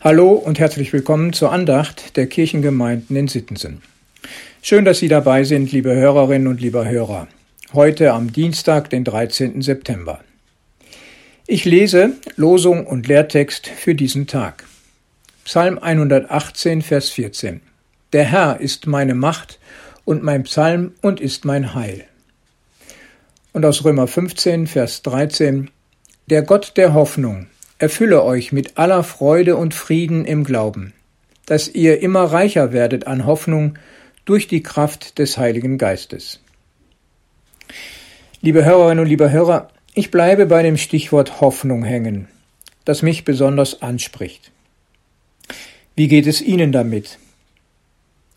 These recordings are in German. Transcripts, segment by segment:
Hallo und herzlich willkommen zur Andacht der Kirchengemeinden in Sittensen. Schön, dass Sie dabei sind, liebe Hörerinnen und lieber Hörer. Heute am Dienstag, den 13. September. Ich lese Losung und Lehrtext für diesen Tag. Psalm 118, Vers 14. Der Herr ist meine Macht und mein Psalm und ist mein Heil. Und aus Römer 15, Vers 13. Der Gott der Hoffnung erfülle euch mit aller Freude und Frieden im Glauben, dass ihr immer reicher werdet an Hoffnung durch die Kraft des Heiligen Geistes. Liebe Hörerinnen und liebe Hörer, ich bleibe bei dem Stichwort Hoffnung hängen, das mich besonders anspricht. Wie geht es Ihnen damit?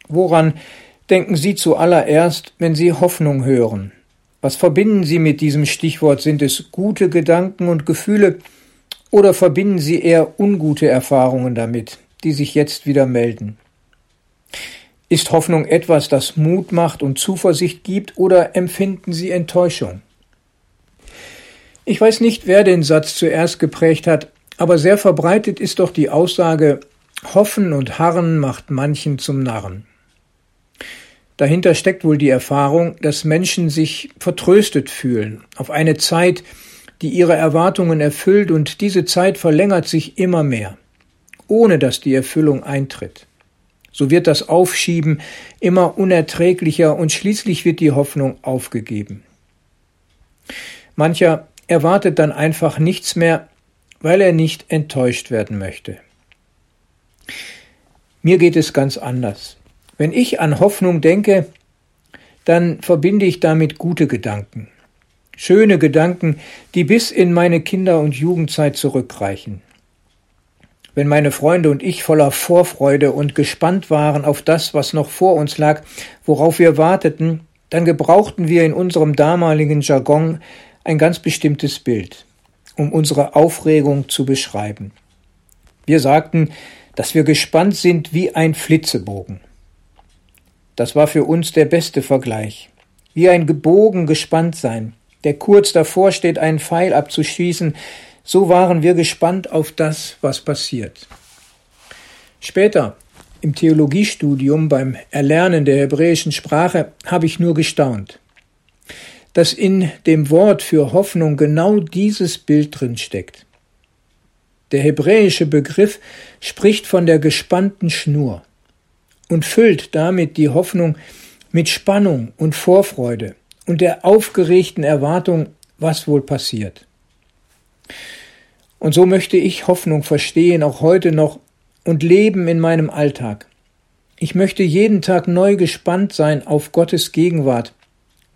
Woran denken Sie zuallererst, wenn Sie Hoffnung hören? Was verbinden Sie mit diesem Stichwort? Sind es gute Gedanken und Gefühle, oder verbinden Sie eher ungute Erfahrungen damit, die sich jetzt wieder melden? Ist Hoffnung etwas, das Mut macht und Zuversicht gibt, oder empfinden Sie Enttäuschung? Ich weiß nicht, wer den Satz zuerst geprägt hat, aber sehr verbreitet ist doch die Aussage Hoffen und Harren macht manchen zum Narren. Dahinter steckt wohl die Erfahrung, dass Menschen sich vertröstet fühlen auf eine Zeit, die ihre Erwartungen erfüllt, und diese Zeit verlängert sich immer mehr, ohne dass die Erfüllung eintritt. So wird das Aufschieben immer unerträglicher und schließlich wird die Hoffnung aufgegeben. Mancher erwartet dann einfach nichts mehr, weil er nicht enttäuscht werden möchte. Mir geht es ganz anders. Wenn ich an Hoffnung denke, dann verbinde ich damit gute Gedanken schöne Gedanken, die bis in meine Kinder- und Jugendzeit zurückreichen. Wenn meine Freunde und ich voller Vorfreude und gespannt waren auf das, was noch vor uns lag, worauf wir warteten, dann gebrauchten wir in unserem damaligen Jargon ein ganz bestimmtes Bild, um unsere Aufregung zu beschreiben. Wir sagten, dass wir gespannt sind wie ein Flitzebogen. Das war für uns der beste Vergleich. Wie ein Gebogen gespannt sein, der kurz davor steht, einen Pfeil abzuschießen, so waren wir gespannt auf das, was passiert. Später, im Theologiestudium beim Erlernen der hebräischen Sprache, habe ich nur gestaunt, dass in dem Wort für Hoffnung genau dieses Bild drin steckt. Der hebräische Begriff spricht von der gespannten Schnur und füllt damit die Hoffnung mit Spannung und Vorfreude, und der aufgeregten Erwartung, was wohl passiert. Und so möchte ich Hoffnung verstehen, auch heute noch, und leben in meinem Alltag. Ich möchte jeden Tag neu gespannt sein auf Gottes Gegenwart,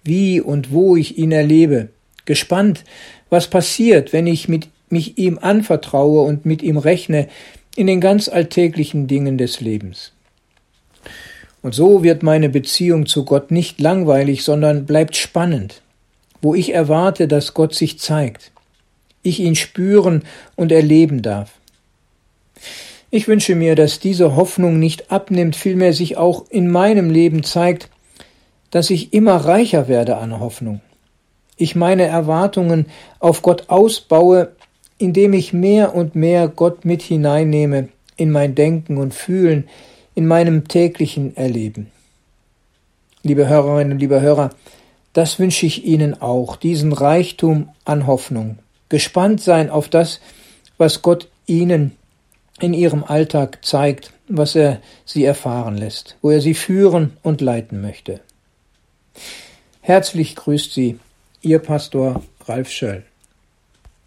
wie und wo ich ihn erlebe, gespannt, was passiert, wenn ich mit, mich ihm anvertraue und mit ihm rechne in den ganz alltäglichen Dingen des Lebens. Und so wird meine Beziehung zu Gott nicht langweilig, sondern bleibt spannend, wo ich erwarte, dass Gott sich zeigt, ich ihn spüren und erleben darf. Ich wünsche mir, dass diese Hoffnung nicht abnimmt, vielmehr sich auch in meinem Leben zeigt, dass ich immer reicher werde an Hoffnung. Ich meine Erwartungen auf Gott ausbaue, indem ich mehr und mehr Gott mit hineinnehme in mein Denken und Fühlen, in meinem täglichen Erleben. Liebe Hörerinnen liebe Hörer, das wünsche ich Ihnen auch, diesen Reichtum an Hoffnung. Gespannt sein auf das, was Gott Ihnen in Ihrem Alltag zeigt, was er Sie erfahren lässt, wo er Sie führen und leiten möchte. Herzlich grüßt Sie, Ihr Pastor Ralf Schöll.